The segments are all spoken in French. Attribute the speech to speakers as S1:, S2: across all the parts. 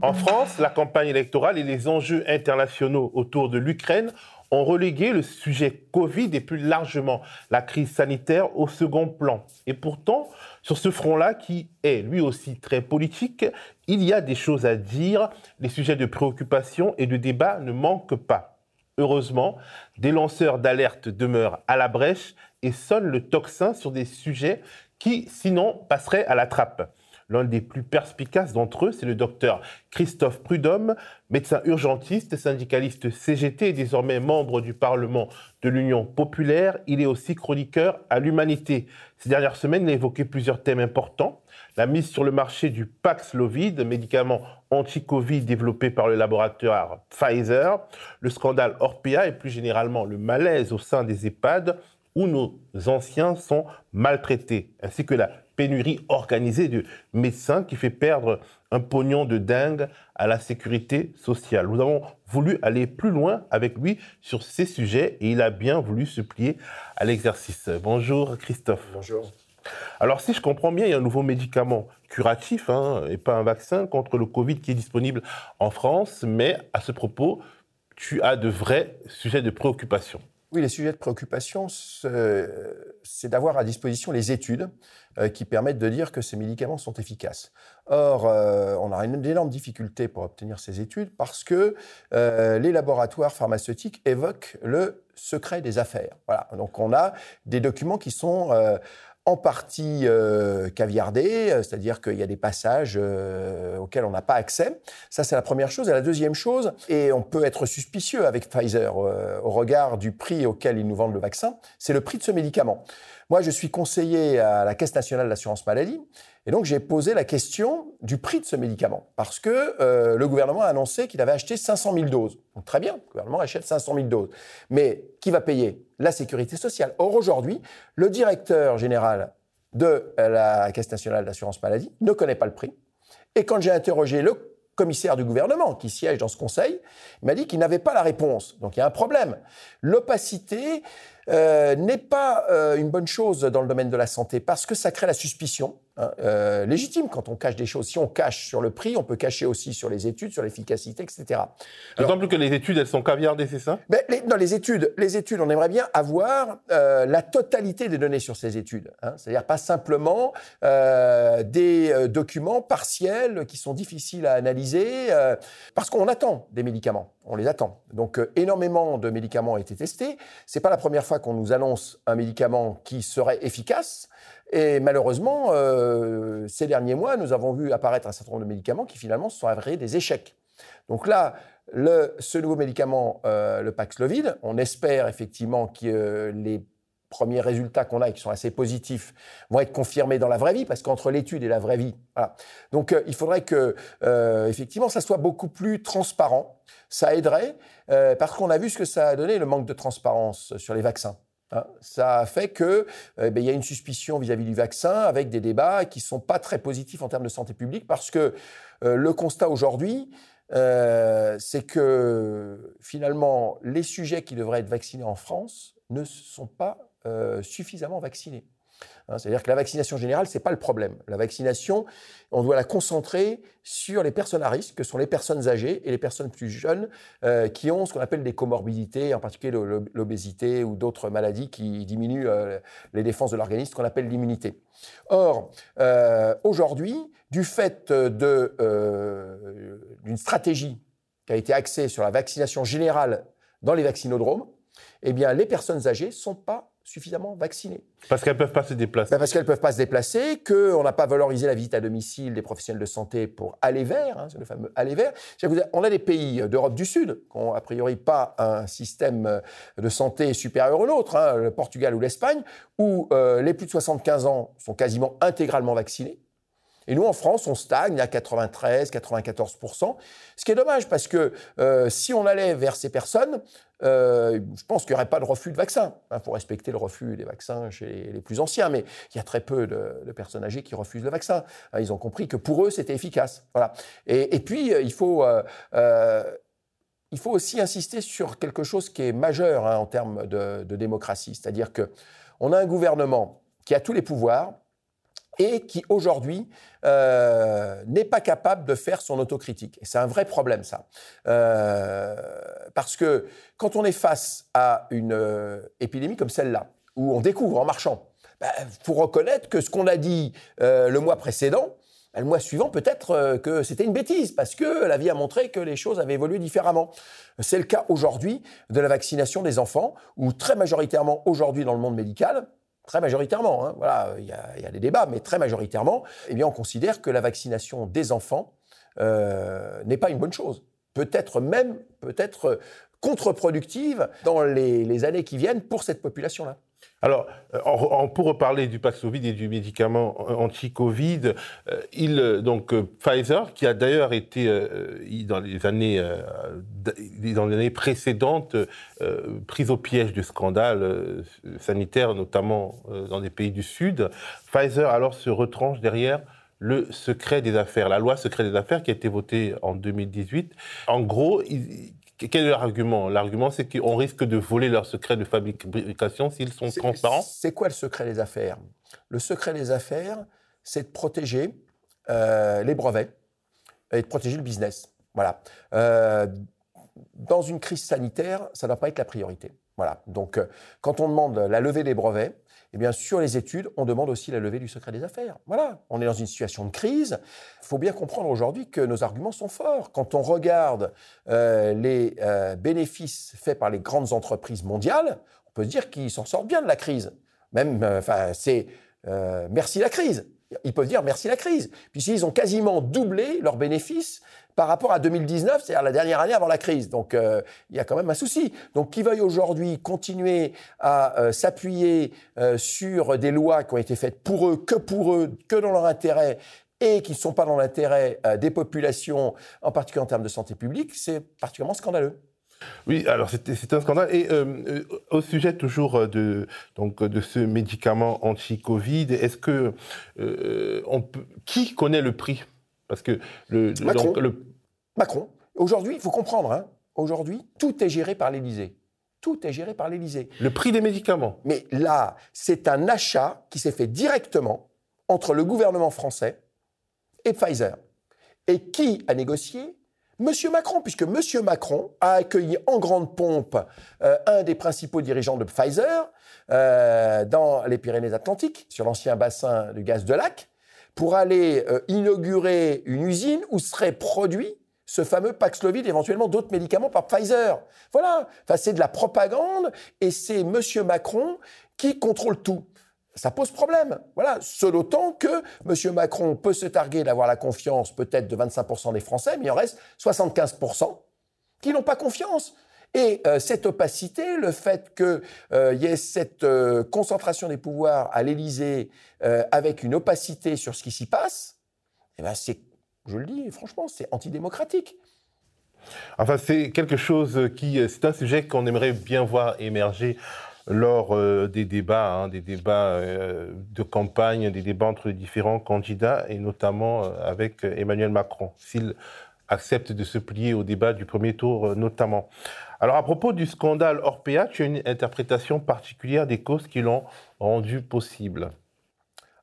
S1: En France, la campagne électorale et les enjeux internationaux autour de l'Ukraine ont relégué le sujet Covid et plus largement la crise sanitaire au second plan. Et pourtant, sur ce front-là, qui est lui aussi très politique, il y a des choses à dire, les sujets de préoccupation et de débat ne manquent pas. Heureusement, des lanceurs d'alerte demeurent à la brèche et sonnent le tocsin sur des sujets qui, sinon, passeraient à la trappe. L'un des plus perspicaces d'entre eux, c'est le docteur Christophe Prudhomme, médecin urgentiste, syndicaliste CGT et désormais membre du Parlement de l'Union populaire. Il est aussi chroniqueur à l'Humanité. Ces dernières semaines, il a évoqué plusieurs thèmes importants. La mise sur le marché du Paxlovid, médicament anti-Covid développé par le laboratoire Pfizer, le scandale Orpea et plus généralement le malaise au sein des EHPAD où nos anciens sont maltraités, ainsi que la pénurie organisée de médecins qui fait perdre un pognon de dingue à la sécurité sociale. Nous avons voulu aller plus loin avec lui sur ces sujets et il a bien voulu se plier à l'exercice. Bonjour Christophe.
S2: Bonjour.
S1: Alors si je comprends bien, il y a un nouveau médicament curatif hein, et pas un vaccin contre le Covid qui est disponible en France, mais à ce propos, tu as de vrais sujets de préoccupation.
S2: Oui, les sujets de préoccupation, c'est d'avoir à disposition les études euh, qui permettent de dire que ces médicaments sont efficaces. Or, euh, on a une énorme difficulté pour obtenir ces études parce que euh, les laboratoires pharmaceutiques évoquent le secret des affaires. Voilà. Donc, on a des documents qui sont en partie euh, caviardé, euh, c'est-à-dire qu'il y a des passages euh, auxquels on n'a pas accès. Ça, c'est la première chose. Et la deuxième chose, et on peut être suspicieux avec Pfizer au regard du prix auquel ils nous vendent le vaccin, c'est le prix de ce médicament. Moi, je suis conseiller à la Caisse nationale d'assurance maladie, et donc j'ai posé la question du prix de ce médicament, parce que le gouvernement a annoncé qu'il avait acheté 500 000 doses. Très bien, le gouvernement achète 500 000 doses. Mais qui va payer? La sécurité sociale. Or, aujourd'hui, le directeur général de la Caisse nationale d'assurance maladie ne connaît pas le prix. Et quand j'ai interrogé le commissaire du gouvernement qui siège dans ce conseil, il m'a dit qu'il n'avait pas la réponse. Donc il y a un problème. L'opacité euh, n'est pas euh, une bonne chose dans le domaine de la santé parce que ça crée la suspicion. Hein, euh, légitime quand on cache des choses. Si on cache sur le prix, on peut cacher aussi sur les études, sur l'efficacité, etc.
S1: D'autant plus que les études, elles sont caviardées, c'est ça?
S2: Ben, les, Non, les études, les études, on aimerait bien avoir euh, la totalité des données sur ces études. Hein, C'est-à-dire pas simplement euh, des documents partiels qui sont difficiles à analyser, parce qu'on attend des médicaments, on les attend. Donc énormément de médicaments ont été testés. C'est pas la première fois qu'on nous annonce un médicament qui serait efficace. Et malheureusement, euh, ces derniers mois, nous avons vu apparaître un certain nombre de médicaments qui finalement se sont avérés des échecs. Donc là, ce nouveau médicament, euh, le Paxlovid, on espère effectivement que les premiers résultats qu'on a et qui sont assez positifs vont être confirmés dans la vraie vie, parce qu'entre l'étude et la vraie vie, voilà. Donc euh, il faudrait que euh, effectivement ça soit beaucoup plus transparent. Ça aiderait, euh, parce qu'on a vu ce que ça a donné le manque de transparence sur les vaccins. Hein, ça a fait que eh ben, il y a une suspicion vis-à-vis du vaccin avec des débats qui sont pas très positifs en termes de santé publique parce que le constat aujourd'hui, c'est que finalement les sujets qui devraient être vaccinés en France ne sont pas euh, suffisamment vaccinés. Hein, c'est-à-dire que la vaccination générale, c'est pas le problème. La vaccination, on doit la concentrer sur les personnes à risque, que sont les personnes âgées et les personnes plus jeunes euh, qui ont ce qu'on appelle des comorbidités, en particulier l'obésité ou d'autres maladies qui diminuent euh, les défenses de l'organisme, qu'on appelle l'immunité. Or, aujourd'hui, du fait d'une stratégie qui a été axée sur la vaccination générale dans les vaccinodromes, eh bien, les personnes âgées sont pas suffisamment vaccinées.
S1: Parce qu'elles ne peuvent pas se déplacer.
S2: Ben parce qu'elles ne peuvent pas se déplacer, qu'on n'a pas valorisé la visite à domicile des professionnels de santé pour aller vers, hein, c'est le fameux aller vers. On a des pays d'Europe du Sud qui n'ont a priori pas un système de santé supérieur au nôtre, hein, le Portugal ou l'Espagne, où euh, les plus de 75 ans sont quasiment intégralement vaccinés. Et nous, en France, on stagne à 93, 94% ce qui est dommage parce que euh, si on allait vers ces personnes, euh, je pense qu'il n'y aurait pas de refus de vaccin. Il hein, faut respecter le refus des vaccins chez les plus anciens, mais il y a très peu de, personnes âgées qui refusent le vaccin. Hein, ils ont compris que pour eux, c'était efficace. Voilà. Et, puis, euh, il faut... il faut aussi insister sur quelque chose qui est majeur hein, en termes de, de démocratie, c'est-à-dire que on a un gouvernement qui a tous les pouvoirs, et qui aujourd'hui euh, n'est pas capable de faire son autocritique. Et c'est un vrai problème ça. Euh, parce que quand on est face à une euh, épidémie comme celle-là, où on découvre en marchant, il bah, faut reconnaître que ce qu'on a dit le mois précédent, bah, le mois suivant, peut-être que c'était une bêtise, parce que la vie a montré que les choses avaient évolué différemment. C'est le cas aujourd'hui de la vaccination des enfants, où très majoritairement aujourd'hui dans le monde médical, très majoritairement, hein, voilà, il y, a, des débats, mais très majoritairement, eh on considère que la vaccination des enfants euh, n'est pas une bonne chose. Peut-être même, peut-être contre-productive dans les années qui viennent pour cette population-là.
S1: Alors, euh, pour reparler du Paxlovid et du médicament anti-Covid, euh, il, euh, donc Pfizer, qui a d'ailleurs été dans les années dans les années précédentes prise au piège du scandale sanitaire, notamment dans des pays du Sud, Pfizer alors se retranche derrière le secret des affaires, la loi secret des affaires qui a été votée en 2018. En gros, quel est l'argument? L'argument, c'est qu'on risque de voler leurs secrets de fabrication s'ils sont transparents.
S2: C'est quoi le secret des affaires? Le secret des affaires, c'est de protéger euh, les brevets et de protéger le business. Voilà. Euh, dans une crise sanitaire, ça ne doit pas être la priorité. Voilà. Donc, euh, quand on demande la levée des brevets, eh bien, sur les études, on demande aussi la levée du secret des affaires. Voilà, on est dans une situation de crise. Il faut bien comprendre aujourd'hui que nos arguments sont forts. Quand on regarde euh, les euh, bénéfices faits par les grandes entreprises mondiales, on peut se dire qu'ils s'en sortent bien de la crise. Même, euh, enfin, c'est merci la crise. Ils peuvent dire merci la crise, puisqu'ils ont quasiment doublé leurs bénéfices par rapport à 2019, c'est-à-dire la dernière année avant la crise. Donc euh, il y a quand même un souci. Donc qui veuille aujourd'hui continuer à euh, s'appuyer euh, sur des lois qui ont été faites pour eux, que pour eux, que dans leur intérêt, et qui ne sont pas dans l'intérêt des populations, en particulier en termes de santé publique, c'est particulièrement scandaleux.
S1: Oui, alors c'est un scandale. Et au sujet toujours de, donc, de ce médicament anti-Covid, est-ce que on peut, qui connaît le prix? Parce que le,
S2: Macron. le, Macron. Aujourd'hui, il faut comprendre, hein, aujourd'hui, tout est géré par l'Élysée. Tout est géré par l'Élysée.
S1: Le prix des médicaments.
S2: Mais là, c'est un achat qui s'est fait directement entre le gouvernement français et Pfizer. Et qui a négocié Monsieur Macron, puisque Monsieur Macron a accueilli en grande pompe euh, un des principaux dirigeants de Pfizer euh, dans les Pyrénées-Atlantiques, sur l'ancien bassin du gaz de lac, pour aller euh, inaugurer une usine où serait produit ce fameux Paxlovid, éventuellement d'autres médicaments par Pfizer. Voilà, enfin, c'est de la propagande et c'est Monsieur Macron qui contrôle tout. Ça pose problème. Voilà, seul autant que Monsieur Macron peut se targuer d'avoir la confiance peut-être de 25% des Français, mais il en reste 75% qui n'ont pas confiance. Et euh, cette opacité, le fait qu'il euh, y ait cette euh, concentration des pouvoirs à l'Élysée avec une opacité sur ce qui s'y passe, eh ben c'est je le dis, franchement, c'est antidémocratique.
S1: Enfin, c'est quelque chose qui, c'est un sujet qu'on aimerait bien voir émerger lors euh, des débats, hein, des débats euh, de campagne, des débats entre les différents candidats, et notamment euh, avec Emmanuel Macron, s'il accepte de se plier au débat du premier tour notamment. Alors à propos du scandale Orpea, tu as une interprétation particulière des causes qui l'ont rendu possible.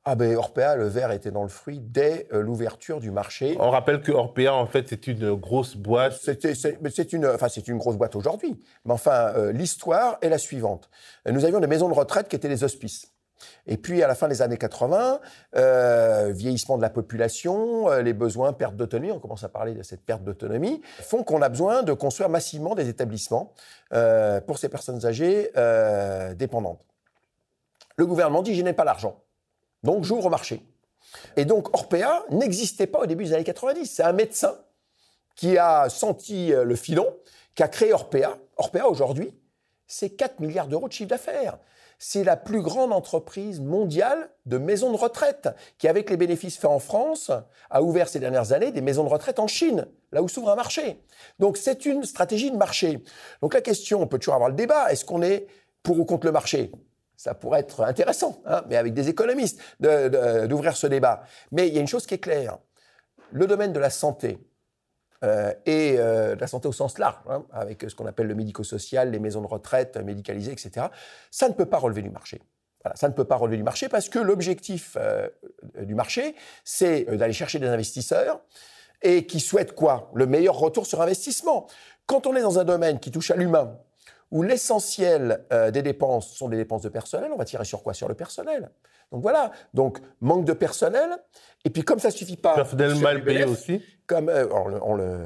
S2: Ah ben Orpea, le verre était dans le fruit dès euh, l'ouverture du marché.
S1: On rappelle que Orpea, en fait, c'est une grosse boîte.
S2: C'est une, enfin, c'est une grosse boîte aujourd'hui. Mais enfin, euh, l'histoire est la suivante. Nous avions des maisons de retraite qui étaient des hospices. Et puis, à la fin des années 80, euh, vieillissement de la population, les besoins, perte d'autonomie, on commence à parler de cette perte d'autonomie, font qu'on a besoin de construire massivement des établissements pour ces personnes âgées dépendantes. Le gouvernement dit, je n'ai pas l'argent. Donc j'ouvre au marché. Et donc Orpea n'existait pas au début des années 90. C'est un médecin qui a senti euh, le filon, qui a créé Orpea. Orpea aujourd'hui, c'est 4 milliards d'euros de chiffre d'affaires. C'est la plus grande entreprise mondiale de maisons de retraite qui, avec les bénéfices faits en France, a ouvert ces dernières années des maisons de retraite en Chine, là où s'ouvre un marché. Donc c'est une stratégie de marché. Donc la question, on peut toujours avoir le débat, est-ce qu'on est pour ou contre le marché? Ça pourrait être intéressant, hein, mais avec des économistes, d'ouvrir ce débat. Mais il y a une chose qui est claire. Le domaine de la santé, euh, et euh, la santé au sens large, hein, avec ce qu'on appelle le médico-social, les maisons de retraite médicalisées, etc., ça ne peut pas relever du marché. ça ne peut pas relever du marché parce que l'objectif euh, du marché, c'est d'aller chercher des investisseurs et qui souhaitent quoi? Le meilleur retour sur investissement. Quand on est dans un domaine qui touche à l'humain, où l'essentiel euh, des dépenses sont des dépenses de personnel, on va tirer sur quoi? Sur le personnel. Donc voilà, donc manque de personnel, et puis comme ça suffit pas...
S1: Personnel mal payé aussi.
S2: comme, on, le, on, le,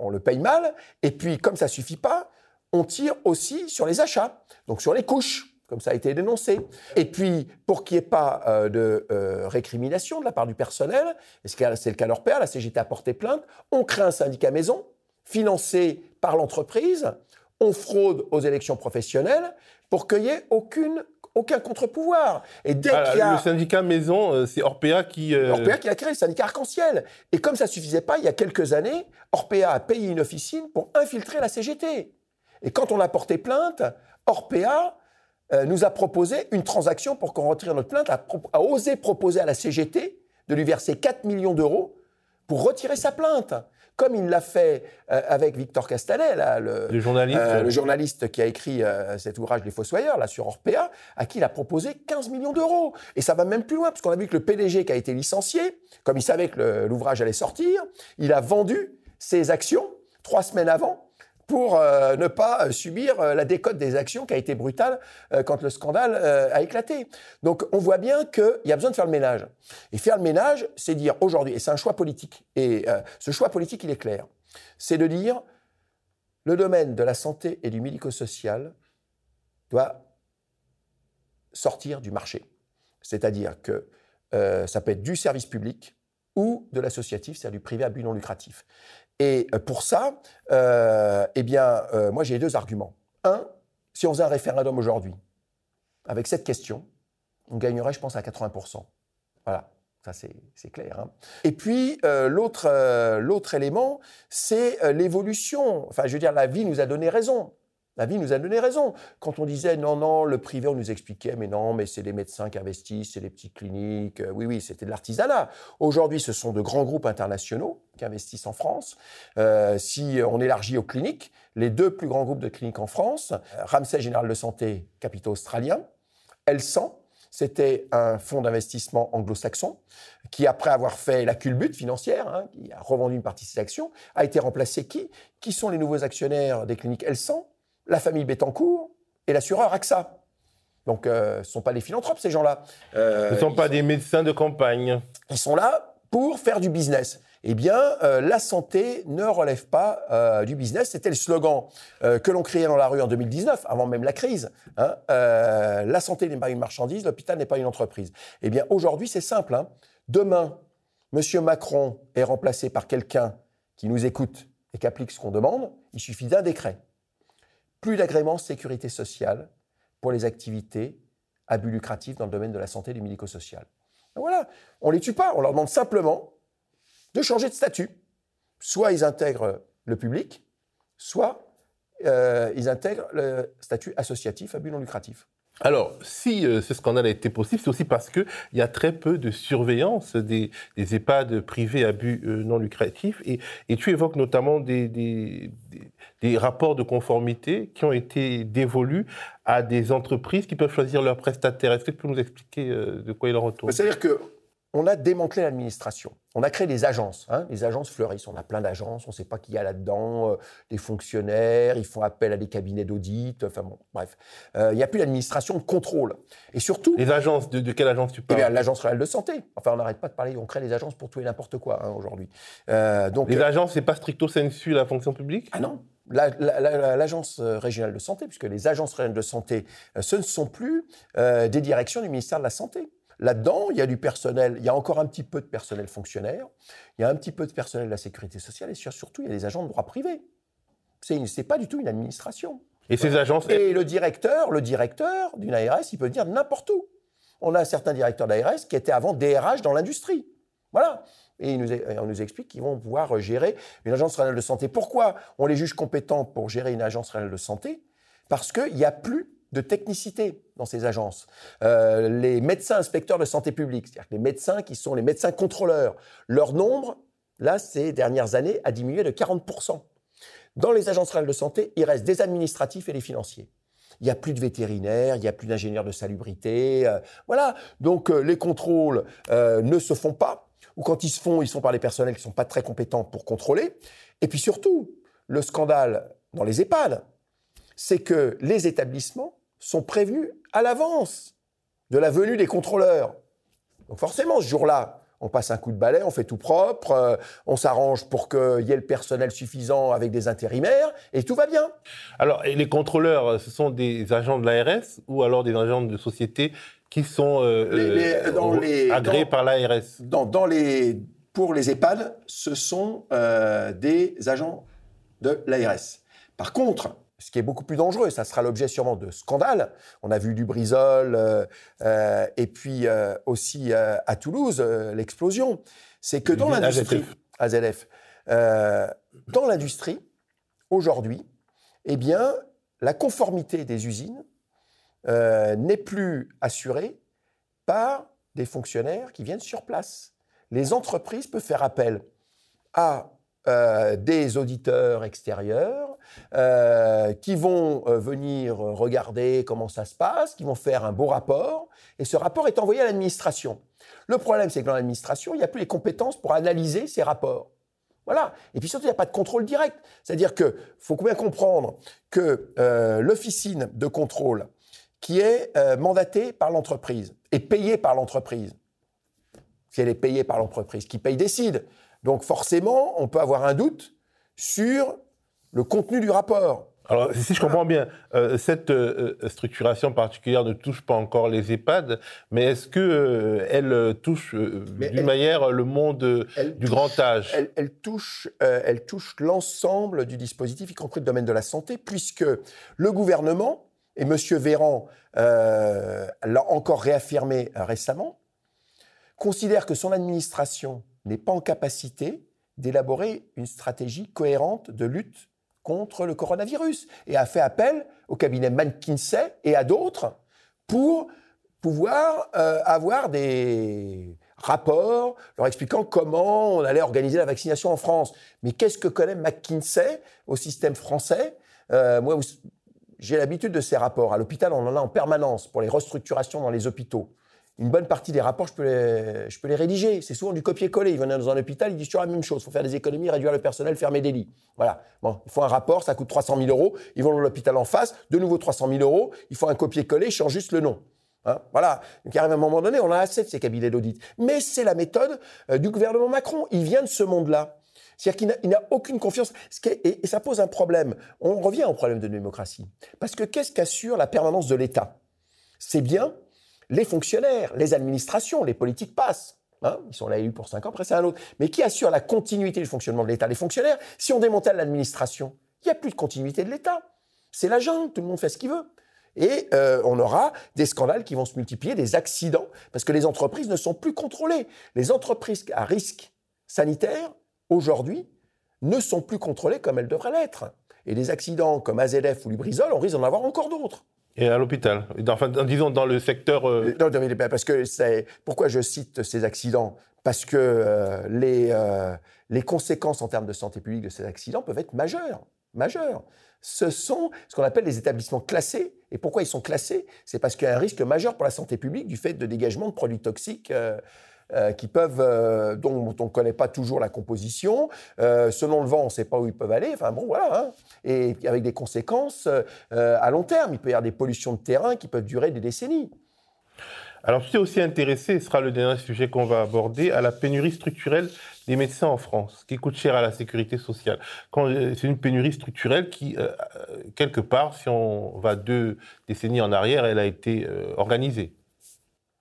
S2: on, le, paye mal, et puis comme ça suffit pas, on tire aussi sur les achats, donc sur les couches comme ça a été dénoncé. Et puis, pour qu'il n'y ait pas euh, de euh, récrimination de la part du personnel, et c'est le cas leur père, la CGT a porté plainte, on crée un syndicat maison, financé par l'entreprise, on fraude aux élections professionnelles pour qu'il n'y ait aucune aucun contre-pouvoir.
S1: Et dès ah, qu'il y a... Le syndicat maison, euh, c'est Orpea qui...
S2: Orpea qui a créé le syndicat arc-en-ciel. Et comme ça suffisait pas, il y a quelques années, Orpea a payé une officine pour infiltrer la CGT. Et quand on a porté plainte, Orpea euh, nous a proposé une transaction pour qu'on retire notre plainte, a, osé proposer à la CGT de lui verser 4 millions d'euros pour retirer sa plainte. Comme il l'a fait euh, avec Victor Castanet, le,
S1: journaliste.
S2: Euh, le, journaliste. qui a écrit cet ouvrage Les Fossoyeurs, là, sur Orpea, à qui il a proposé 15 millions d'euros. Et ça va même plus loin, parce qu'on a vu que le PDG qui a été licencié, comme il savait que l'ouvrage allait sortir, il a vendu ses actions trois semaines avant pour euh, ne pas euh, subir euh, la décote des actions qui a été brutale quand le scandale a éclaté. Donc on voit bien qu'il y a besoin de faire le ménage. Et faire le ménage, c'est dire aujourd'hui, et c'est un choix politique, et ce choix politique, il est clair, c'est de dire le domaine de la santé et du médico-social doit sortir du marché. C'est-à-dire que ça peut être du service public ou de l'associatif, c'est-à-dire du privé à but non lucratif. Et euh, pour ça, euh, eh bien, euh, moi j'ai deux arguments. Un, si on faisait un référendum aujourd'hui, avec cette question, on gagnerait, je pense, à 80%. Voilà, ça c'est clair. Hein. Et puis, l'autre élément, c'est l'évolution. Enfin, je veux dire, la vie nous a donné raison. La vie nous a donné raison. Quand on disait non, non, le privé, on nous expliquait, mais non, mais c'est les médecins qui investissent, c'est les petites cliniques. Euh, oui, oui, c'était de l'artisanat. Aujourd'hui, ce sont de grands groupes internationaux qui investissent en France. Euh, si on élargit aux cliniques, les deux plus grands groupes de cliniques en France, Ramsay Général de Santé, capital australien, Elsan, c'était un fonds d'investissement anglo-saxon qui, après avoir fait la culbute financière, hein, qui a revendu une partie de ses actions, a été remplacé qui? Qui sont les nouveaux actionnaires des cliniques Elsan la famille Bettencourt et l'assureur AXA. Donc, euh, ce ne sont pas des philanthropes, ces gens-là.
S1: Euh, ce ne sont pas des médecins de campagne.
S2: Ils sont là pour faire du business. Eh bien, euh, la santé ne relève pas du business. C'était le slogan que l'on criait dans la rue en 2019, avant même la crise. Hein. la santé n'est pas une marchandise, l'hôpital n'est pas une entreprise. Eh bien, aujourd'hui, c'est simple. Hein. Demain, M. Macron est remplacé par quelqu'un qui nous écoute et qui applique ce qu'on demande. Il suffit d'un décret plus d'agrément sécurité sociale pour les activités à but lucratif dans le domaine de la santé et du médico-social. Voilà, on ne les tue pas, on leur demande simplement de changer de statut. Soit ils intègrent le public, soit euh, ils intègrent le statut associatif à but non lucratif.
S1: Alors, si euh, ce scandale a été possible, c'est aussi parce qu'il y a très peu de surveillance des, EHPAD privés à but euh, non lucratif. Et, tu évoques notamment des, rapports de conformité qui ont été dévolus à des entreprises qui peuvent choisir leurs prestataires. Est-ce que tu peux nous expliquer euh, de quoi il en retourne?
S2: C'est-à-dire que on a démantelé l'administration. On a créé des agences. Hein. Les agences fleurissent. On a plein d'agences. On ne sait pas qui y a là-dedans. Euh, des fonctionnaires. Ils font appel à des cabinets d'audit. Enfin bon, bref. Euh, il n'y a plus d'administration de contrôle. Et surtout.
S1: Les agences, de, quelle agence tu parles?
S2: Eh L'agence réelle de santé. Enfin, on n'arrête pas de parler. On crée des agences pour tout et n'importe quoi hein, aujourd'hui.
S1: Euh, donc, les agences, c'est pas stricto sensu la fonction publique?
S2: Ah non. L'agence régionale de santé, puisque les agences régionales de santé, ce ne sont plus des directions du ministère de la Santé. Là-dedans, il y a du personnel, il y a encore un petit peu de personnel fonctionnaire, il y a un petit peu de personnel de la sécurité sociale et surtout, il y a des agents de droit privé. Ce n'est pas du tout une administration.
S1: Et ces agences.
S2: Et le directeur, le directeur d'une ARS, il peut venir n'importe où. On a certains directeurs d'ARS qui étaient avant DRH dans l'industrie. Voilà. Et on nous explique qu'ils vont pouvoir gérer une agence régionale de santé. Pourquoi on les juge compétents pour gérer une agence régionale de santé? Parce qu'il n'y a plus de technicité dans ces agences. Euh, les médecins inspecteurs de santé publique, c'est-à-dire les médecins qui sont les médecins contrôleurs, leur nombre, là, ces dernières années, a diminué de 40%. Dans les agences régionales de santé, il reste des administratifs et des financiers. Il n'y a plus de vétérinaires, il n'y a plus d'ingénieurs de salubrité. Euh, voilà. Donc euh, les contrôles ne se font pas, ou quand ils se font, ils sont par les personnels qui ne sont pas très compétents pour contrôler. Et puis surtout, le scandale dans les EHPAD, c'est que les établissements sont prévenus à l'avance de la venue des contrôleurs. Donc forcément, ce jour-là, on passe un coup de balai, on fait tout propre, euh, on s'arrange pour qu'il y ait le personnel suffisant avec des intérimaires, et tout va bien.
S1: Alors, et les contrôleurs, ce sont des agents de l'ARS ou alors des agents de société qui sont euh, euh, agréés par l'ARS
S2: dans, les, Pour les EHPAD, ce sont des agents de l'ARS. Par contre, ce qui est beaucoup plus dangereux, ça sera l'objet sûrement de scandales. On a vu du brisol euh, euh, et puis euh, aussi à Toulouse l'explosion. C'est que dans l'industrie, AZF, dans l'industrie aujourd'hui, eh bien, la conformité des usines n'est plus assurée par des fonctionnaires qui viennent sur place. Les entreprises peuvent faire appel à des auditeurs extérieurs euh, qui vont euh, venir regarder comment ça se passe, qui vont faire un beau rapport, et ce rapport est envoyé à l'administration. Le problème, c'est que dans l'administration, il n'y a plus les compétences pour analyser ces rapports. Voilà. Et puis surtout, il n'y a pas de contrôle direct. C'est-à-dire qu'il faut bien comprendre que euh, l'officine de contrôle qui est mandatée par l'entreprise et payée par l'entreprise, si elle est payée par l'entreprise, qui paye décide. Donc forcément, on peut avoir un doute sur le contenu du rapport.
S1: Alors, si je comprends bien, euh, cette euh, structuration particulière ne touche pas encore les EHPAD, mais est-ce que euh, elle touche d'une manière le monde du grand âge?
S2: elle, touche, elle touche l'ensemble du dispositif, y compris le domaine de la santé, puisque le gouvernement et M. Véran l'a encore réaffirmé récemment, considère que son administration n'est pas en capacité d'élaborer une stratégie cohérente de lutte contre le coronavirus et a fait appel au cabinet McKinsey et à d'autres pour pouvoir euh, avoir des rapports leur expliquant comment on allait organiser la vaccination en France. Mais qu'est-ce que connaît McKinsey au système français? Euh, Moi, j'ai l'habitude de ces rapports. À l'hôpital, on en a en permanence pour les restructurations dans les hôpitaux une bonne partie des rapports, je peux les, je peux les rédiger. C'est souvent du copier-coller. Ils viennent dans un hôpital, ils disent toujours la même chose. Il faut faire des économies, réduire le personnel, fermer des lits. Voilà. Bon, il faut un rapport, ça coûte 300 000 euros. Ils vont dans l'hôpital en face, de nouveau 300 000 euros. Il faut un copier-coller, ils changent juste le nom. Hein voilà. Donc, arrive un moment donné, on a assez de ces cabinets d'audit. Mais c'est la méthode euh, du gouvernement Macron. Il vient de ce monde-là. C'est-à-dire qu'il n'a aucune confiance. et, et ça pose un problème. On revient au problème de démocratie. Parce que qu'est-ce qu'assure la permanence de l'État? C'est bien les fonctionnaires, les administrations, les politiques passent. Hein, ils sont là élus pour cinq ans, après c'est un autre. Mais qui assure la continuité du fonctionnement de l'État? Les fonctionnaires. Si on démantèle l'administration, il n'y a plus de continuité de l'État. C'est la jungle, tout le monde fait ce qu'il veut. Et euh, on aura des scandales qui vont se multiplier, des accidents, parce que les entreprises ne sont plus contrôlées. Les entreprises à risque sanitaire, aujourd'hui, ne sont plus contrôlées comme elles devraient l'être. Et des accidents comme AZF ou Lubrizol, on risque d'en avoir encore d'autres.
S1: Et à l'hôpital Enfin, disons dans le secteur. Euh,
S2: non, parce que c'est. Pourquoi je cite ces accidents? Parce que euh, les, euh, les conséquences en termes de santé publique de ces accidents peuvent être majeures. Majeures. Ce sont ce qu'on appelle les établissements classés. Et pourquoi ils sont classés? C'est parce qu'il y a un risque majeur pour la santé publique du fait de dégagement de produits toxiques. Euh, qui peuvent, euh, dont, on ne connaît pas toujours la composition. Euh, selon le vent, on ne sait pas où ils peuvent aller. Enfin bon, voilà. Hein. Et avec des conséquences à long terme. Il peut y avoir des pollutions de terrain qui peuvent durer des décennies.
S1: Alors, tu t'es aussi intéressé, ce sera le dernier sujet qu'on va aborder, à la pénurie structurelle des médecins en France, qui coûte cher à la sécurité sociale. C'est une pénurie structurelle qui, quelque part, si on va deux décennies en arrière, elle a été organisée.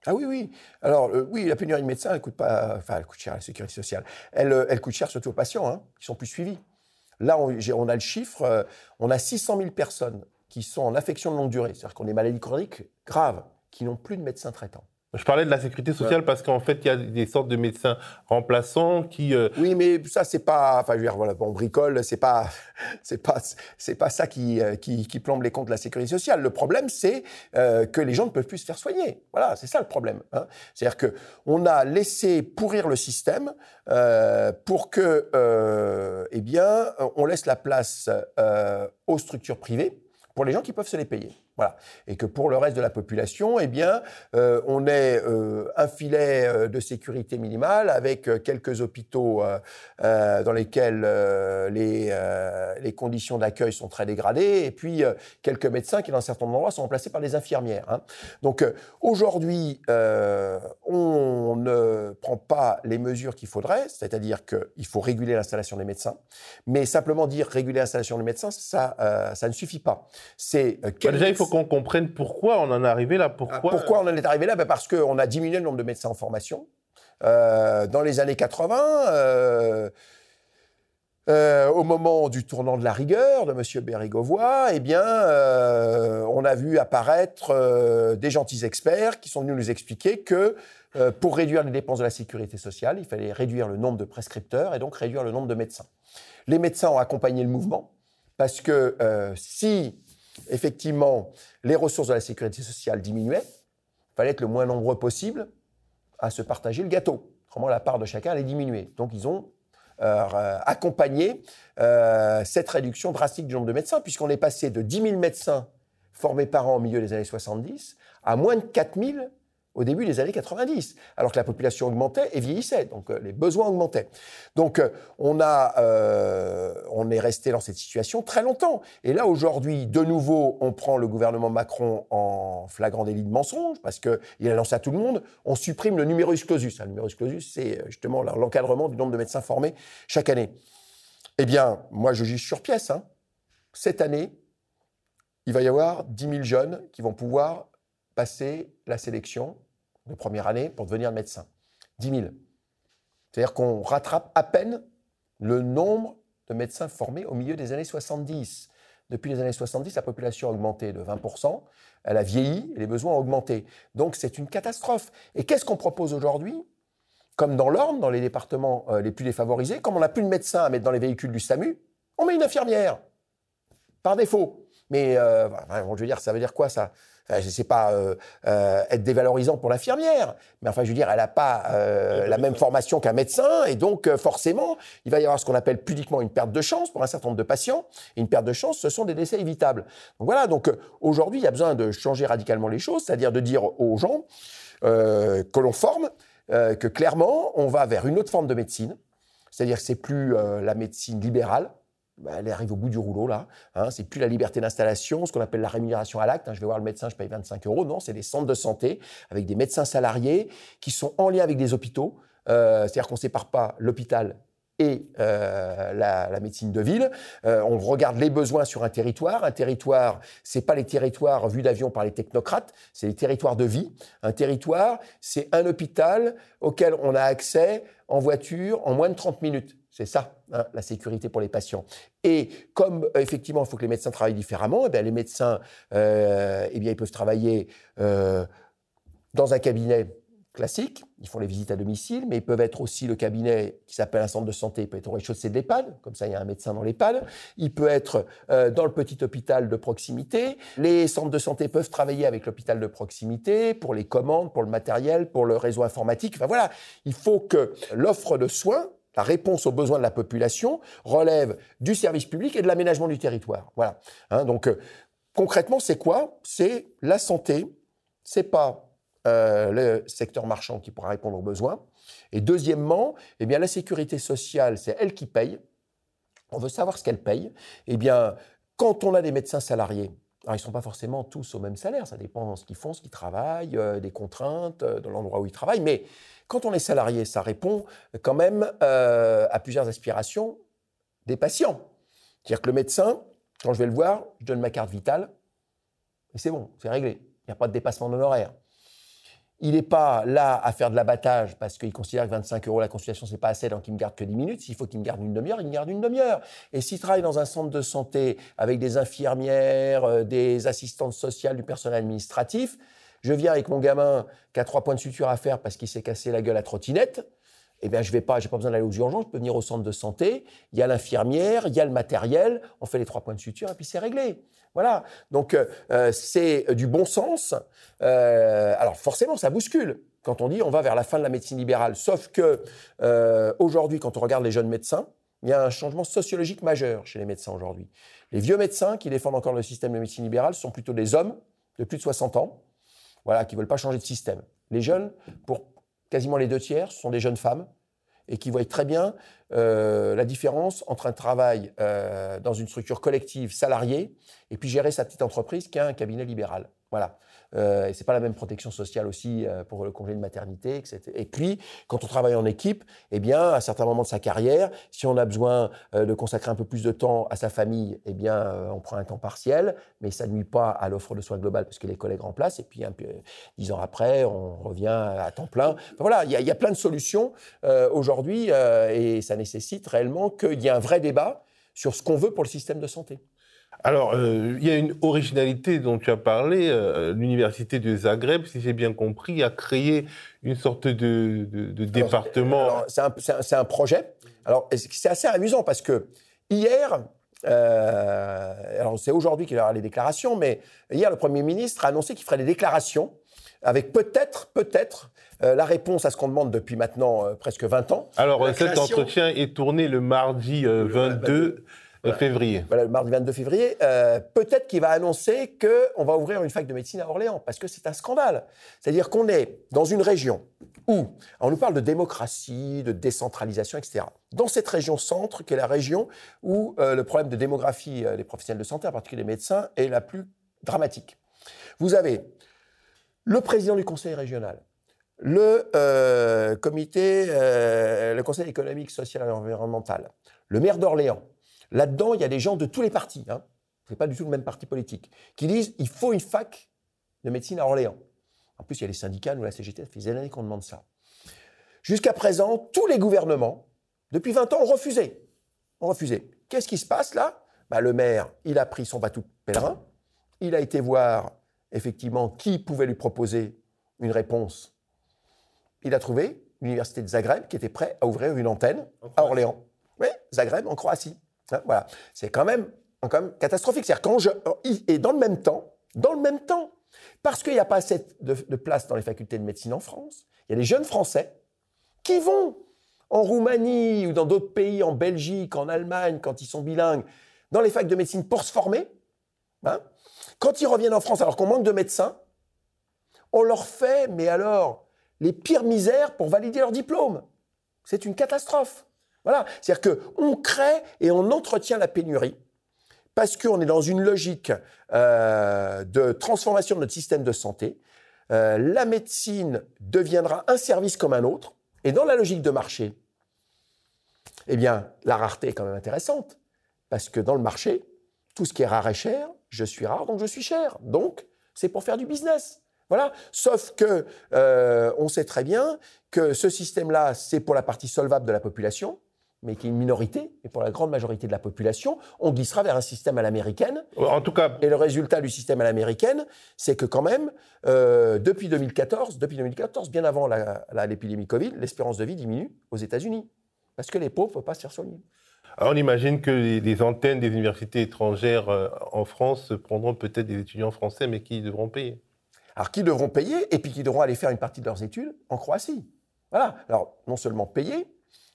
S2: Ah oui, oui. Alors, euh, oui, la pénurie de médecins, elle coûte pas, enfin, elle coûte cher à la sécurité sociale. Elle, euh, elle coûte cher surtout aux patients, hein, qui sont plus suivis. Là, on, a le chiffre, euh, on a 600 000 personnes qui sont en affection de longue durée, c'est-à-dire qu'on est maladies chroniques graves, qui n'ont plus de médecin traitant.
S1: Je parlais de la sécurité sociale parce qu'en fait, il y a des sortes de médecins remplaçants qui.
S2: Euh, oui, mais ça, c'est pas. Enfin, je veux dire, voilà, bon, bricole, c'est pas, c'est pas, c'est pas ça qui, euh, qui, qui, plombe les comptes de la sécurité sociale. Le problème, c'est euh, que les gens ne peuvent plus se faire soigner. Voilà, c'est ça le problème. Hein. C'est-à-dire que on a laissé pourrir le système pour que, eh bien, on laisse la place aux structures privées pour les gens qui peuvent se les payer. Voilà. Et que pour le reste de la population, eh bien, euh, on ait euh, un filet euh, de sécurité minimale avec quelques hôpitaux dans lesquels les, les, conditions d'accueil sont très dégradées, et puis quelques médecins qui, dans certains endroits, sont remplacés par des infirmières. Hein. Donc aujourd'hui, on ne prend pas les mesures qu'il faudrait, c'est-à-dire qu'il faut réguler l'installation des médecins, mais simplement dire réguler l'installation des médecins, ça, ça ne suffit pas.
S1: C'est faut qu'on comprenne pourquoi on en est arrivé là. Pourquoi,
S2: ah, pourquoi on en est arrivé là? Ben Parce qu'on a diminué le nombre de médecins en formation. Euh, dans les années 80, euh, euh, au moment du tournant de la rigueur de M. Bérégovoy, eh bien, on a vu apparaître des gentils experts qui sont venus nous expliquer que pour réduire les dépenses de la sécurité sociale, il fallait réduire le nombre de prescripteurs et donc réduire le nombre de médecins. Les médecins ont accompagné le mouvement parce que si effectivement, les ressources de la sécurité sociale diminuaient. Il fallait être le moins nombreux possible à se partager le gâteau. Autrement, la part de chacun allait diminuer. Donc, ils ont euh, accompagné euh, cette réduction drastique du nombre de médecins, puisqu'on est passé de 10 000 médecins formés par an au milieu des années 70 à moins de 4 000 au début des années 90, alors que la population augmentait et vieillissait, donc euh, les besoins augmentaient. Donc euh, on, a, euh, on est resté dans cette situation très longtemps. Et là, aujourd'hui, de nouveau, on prend le gouvernement Macron en flagrant délit de mensonge, parce qu'il a lancé à tout le monde, on supprime le numerus clausus. Le numerus clausus, c'est justement l'encadrement du nombre de médecins formés chaque année. Eh bien, moi, je juge sur pièce. Hein. Cette année, il va y avoir 10 000 jeunes qui vont pouvoir passer la sélection de première année pour devenir médecin. 10 000. C'est-à-dire qu'on rattrape à peine le nombre de médecins formés au milieu des années 70. Depuis les années 70, la population a augmenté de 20%, elle a vieilli les besoins ont augmenté. Donc c'est une catastrophe. Et qu'est-ce qu'on propose aujourd'hui? Comme dans l'Orne, dans les départements euh, les plus défavorisés, comme on n'a plus de médecins à mettre dans les véhicules du SAMU, on met une infirmière, par défaut. Mais euh, je veux dire, ça veut dire quoi ça? Je ne sais pas euh, euh, être dévalorisant pour l'infirmière, mais enfin, je veux dire, elle n'a pas euh, la même formation qu'un médecin, et donc forcément, il va y avoir ce qu'on appelle pudiquement une perte de chance pour un certain nombre de patients. Et une perte de chance, ce sont des décès évitables. Donc voilà, donc aujourd'hui, il y a besoin de changer radicalement les choses, c'est-à-dire de dire aux gens que l'on forme, que clairement, on va vers une autre forme de médecine, c'est-à-dire que c'est plus la médecine libérale, bah, elle arrive au bout du rouleau là. Hein, c'est plus la liberté d'installation, ce qu'on appelle la rémunération à l'acte. Hein. je vais voir le médecin, je paye 25 euros. Non, c'est des centres de santé avec des médecins salariés qui sont en lien avec des hôpitaux. Euh, c'est-à-dire qu'on ne sépare pas l'hôpital et euh, la, médecine de ville. Euh, on regarde les besoins sur un territoire. Un territoire, c'est pas les territoires vus d'avion par les technocrates, c'est les territoires de vie. Un territoire, c'est un hôpital auquel on a accès en voiture en moins de 30 minutes. C'est ça, hein, la sécurité pour les patients. Et comme euh, effectivement, il faut que les médecins travaillent différemment, eh les médecins, euh, eh bien, ils peuvent travailler euh, dans un cabinet classique, ils font les visites à domicile, mais ils peuvent être aussi le cabinet qui s'appelle un centre de santé, peut être au rez-de-chaussée de l'EHPAD, comme ça il y a un médecin dans l'EHPAD, il peut être dans le petit hôpital de proximité, les centres de santé peuvent travailler avec l'hôpital de proximité pour les commandes, pour le matériel, pour le réseau informatique, enfin voilà, il faut que l'offre de soins la réponse aux besoins de la population relève du service public et de l'aménagement du territoire. Voilà. Hein, donc euh, concrètement, c'est quoi? C'est la santé. C'est pas euh, le secteur marchand qui pourra répondre aux besoins. Et deuxièmement, eh bien la sécurité sociale, c'est elle qui paye. On veut savoir ce qu'elle paye. Eh bien, quand on a des médecins salariés, alors, ils ne sont pas forcément tous au même salaire, ça dépend de ce qu'ils font, ce qu'ils travaillent, euh, des contraintes, de l'endroit où ils travaillent, mais quand on est salarié, ça répond quand même euh, à plusieurs aspirations des patients. C'est-à-dire que le médecin, quand je vais le voir, je donne ma carte vitale, et c'est bon, c'est réglé. Il n'y a pas de dépassement d'honoraires. Il n'est pas là à faire de l'abattage parce qu'il considère que 25 euros la consultation, c'est pas assez, donc il me garde que 10 minutes. S'il faut qu'il me garde une demi-heure, il me garde une demi-heure. Et s'il travaille dans un centre de santé avec des infirmières, euh, des assistantes sociales, du personnel administratif, je viens avec mon gamin qui a trois points de suture à faire parce qu'il s'est cassé la gueule à trottinette. Eh bien, je vais pas, j'ai pas besoin d'aller aux urgences, je peux venir au centre de santé. Il y a l'infirmière, il y a le matériel, on fait les trois points de suture et puis c'est réglé. Voilà. Donc euh, euh, c'est du bon sens. Euh, alors forcément, ça bouscule quand on dit on va vers la fin de la médecine libérale. Sauf que aujourd'hui, quand on regarde les jeunes médecins, il y a un changement sociologique majeur chez les médecins aujourd'hui. Les vieux médecins qui défendent encore le système de médecine libérale sont plutôt des hommes de plus de 60 ans, voilà, qui ne veulent pas changer de système. Les jeunes, pour quasiment les deux tiers, sont des jeunes femmes et qui voient très bien euh, la différence entre un travail euh, dans une structure collective salariée et puis gérer sa petite entreprise qu'un cabinet libéral. Voilà. Euh, et c'est pas la même protection sociale aussi euh, pour le congé de maternité, etc. Et puis, quand on travaille en équipe, eh bien, à certains moments de sa carrière, si on a besoin euh, de consacrer un peu plus de temps à sa famille, eh bien, euh, on prend un temps partiel, mais ça ne nuit pas à l'offre de soins globale parce que les collègues remplacent. Et puis, dix ans après, on revient à temps plein. Voilà, il y, y, a plein de solutions aujourd'hui et ça nécessite réellement qu'il y ait un vrai débat sur ce qu'on veut pour le système de santé.
S1: Alors, euh, il y a une originalité dont tu as parlé. Euh, L'université de Zagreb, si j'ai bien compris, a créé une sorte de, de, de département.
S2: C'est un, un, projet. Alors, c'est assez amusant parce que hier, euh, alors c'est aujourd'hui qu'il y aura les déclarations, mais hier, le Premier ministre a annoncé qu'il ferait des déclarations avec peut-être, peut-être, euh, la réponse à ce qu'on demande depuis maintenant euh, presque 20 ans.
S1: Alors, cet entretien est tourné le mardi 22 février.
S2: Voilà, le mardi 22 février. Euh, Peut-être qu'il va annoncer qu'on va ouvrir une fac de médecine à Orléans, parce que c'est un scandale. C'est-à-dire qu'on est dans une région où, on nous parle de démocratie, de décentralisation, etc. Dans cette région centre, qui est la région où euh, le problème de démographie euh, des professionnels de santé, en particulier les médecins, est la plus dramatique. Vous avez le président du conseil régional, le comité, le conseil économique, social et environnemental, le maire d'Orléans, Là-dedans, il y a des gens de tous les partis, hein, ce n'est pas du tout le même parti politique, qui disent il faut une fac de médecine à Orléans. En plus, il y a les syndicats, nous, la CGT, ça fait des années qu'on demande ça. Jusqu'à présent, tous les gouvernements, depuis 20 ans, ont refusé. Ont refusé. Qu'est-ce qui se passe là? Bah, Le maire, il a pris son bateau pèlerin, il a été voir effectivement qui pouvait lui proposer une réponse. Il a trouvé l'université de Zagreb qui était prêt à ouvrir une antenne à Orléans. Oui, Zagreb, en Croatie. Voilà. C'est quand même, catastrophique. C'est-à-dire quand et dans le même temps, dans le même temps, parce qu'il n'y a pas assez de, de, place dans les facultés de médecine en France, il y a des jeunes Français qui vont en Roumanie ou dans d'autres pays, en Belgique, en Allemagne, quand ils sont bilingues, dans les facs de médecine pour se former. Hein. Quand ils reviennent en France, alors qu'on manque de médecins, on leur fait, mais alors, les pires misères pour valider leur diplôme. C'est une catastrophe. Voilà, c'est-à-dire qu'on crée et on entretient la pénurie parce qu'on est dans une logique euh, de transformation de notre système de santé. Euh, la médecine deviendra un service comme un autre, et dans la logique de marché, eh bien, la rareté est quand même intéressante, parce que dans le marché, tout ce qui est rare est cher, je suis rare, donc je suis cher. Donc, c'est pour faire du business. Voilà. Sauf que euh, on sait très bien que ce système-là, c'est pour la partie solvable de la population, mais qui est une minorité, et pour la grande majorité de la population, on glissera vers un système à l'américaine.
S1: En tout cas.
S2: Et le résultat du système à l'américaine, c'est que quand même, euh, depuis 2014, depuis 2014, bien avant l'épidémie Covid, l'espérance de vie diminue aux États-Unis, parce que les pauvres ne peuvent pas se faire soigner.
S1: Alors on imagine que les, antennes des universités étrangères euh, en France prendront peut-être des étudiants français, mais qui devront payer?
S2: Alors qui devront payer, et puis qui devront aller faire une partie de leurs études en Croatie. Voilà. Alors non seulement payer,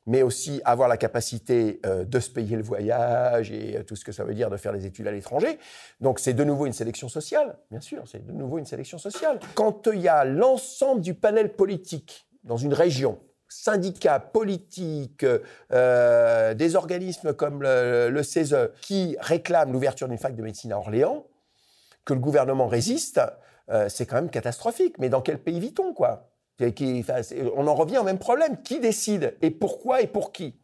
S2: mais aussi avoir la capacité euh, de se payer le voyage et euh, tout ce que ça veut dire de faire des études à l'étranger. Donc c'est de nouveau une sélection sociale, bien sûr, c'est de nouveau une sélection sociale. Quand il y a l'ensemble du panel politique dans une région, syndicats, politiques, euh, des organismes comme le, CESE qui réclament l'ouverture d'une fac de médecine à Orléans, que le gouvernement résiste, c'est quand même catastrophique. Mais dans quel pays vit-on, quoi? On en revient au même problème. Qui décide Et pourquoi et pour qui?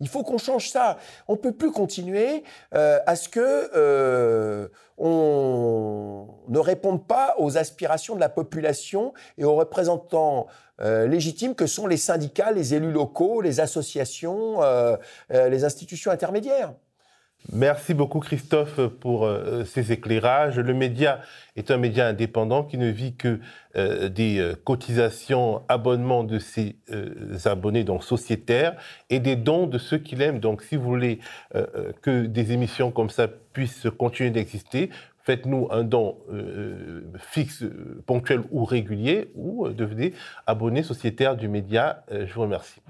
S2: Il faut qu'on change ça. On ne peut plus continuer euh, à ce que euh, on ne réponde pas aux aspirations de la population et aux représentants euh, légitimes que sont les syndicats, les élus locaux, les associations, les institutions intermédiaires.
S1: Merci beaucoup Christophe pour euh, ces éclairages. Le média est un média indépendant qui ne vit que euh, des euh, cotisations, abonnements de ses abonnés, donc sociétaires, et des dons de ceux qui l'aiment. Donc si vous voulez que des émissions comme ça puissent continuer d'exister, faites-nous un don fixe, ponctuel ou régulier, ou devenez abonné sociétaire du média. je vous remercie.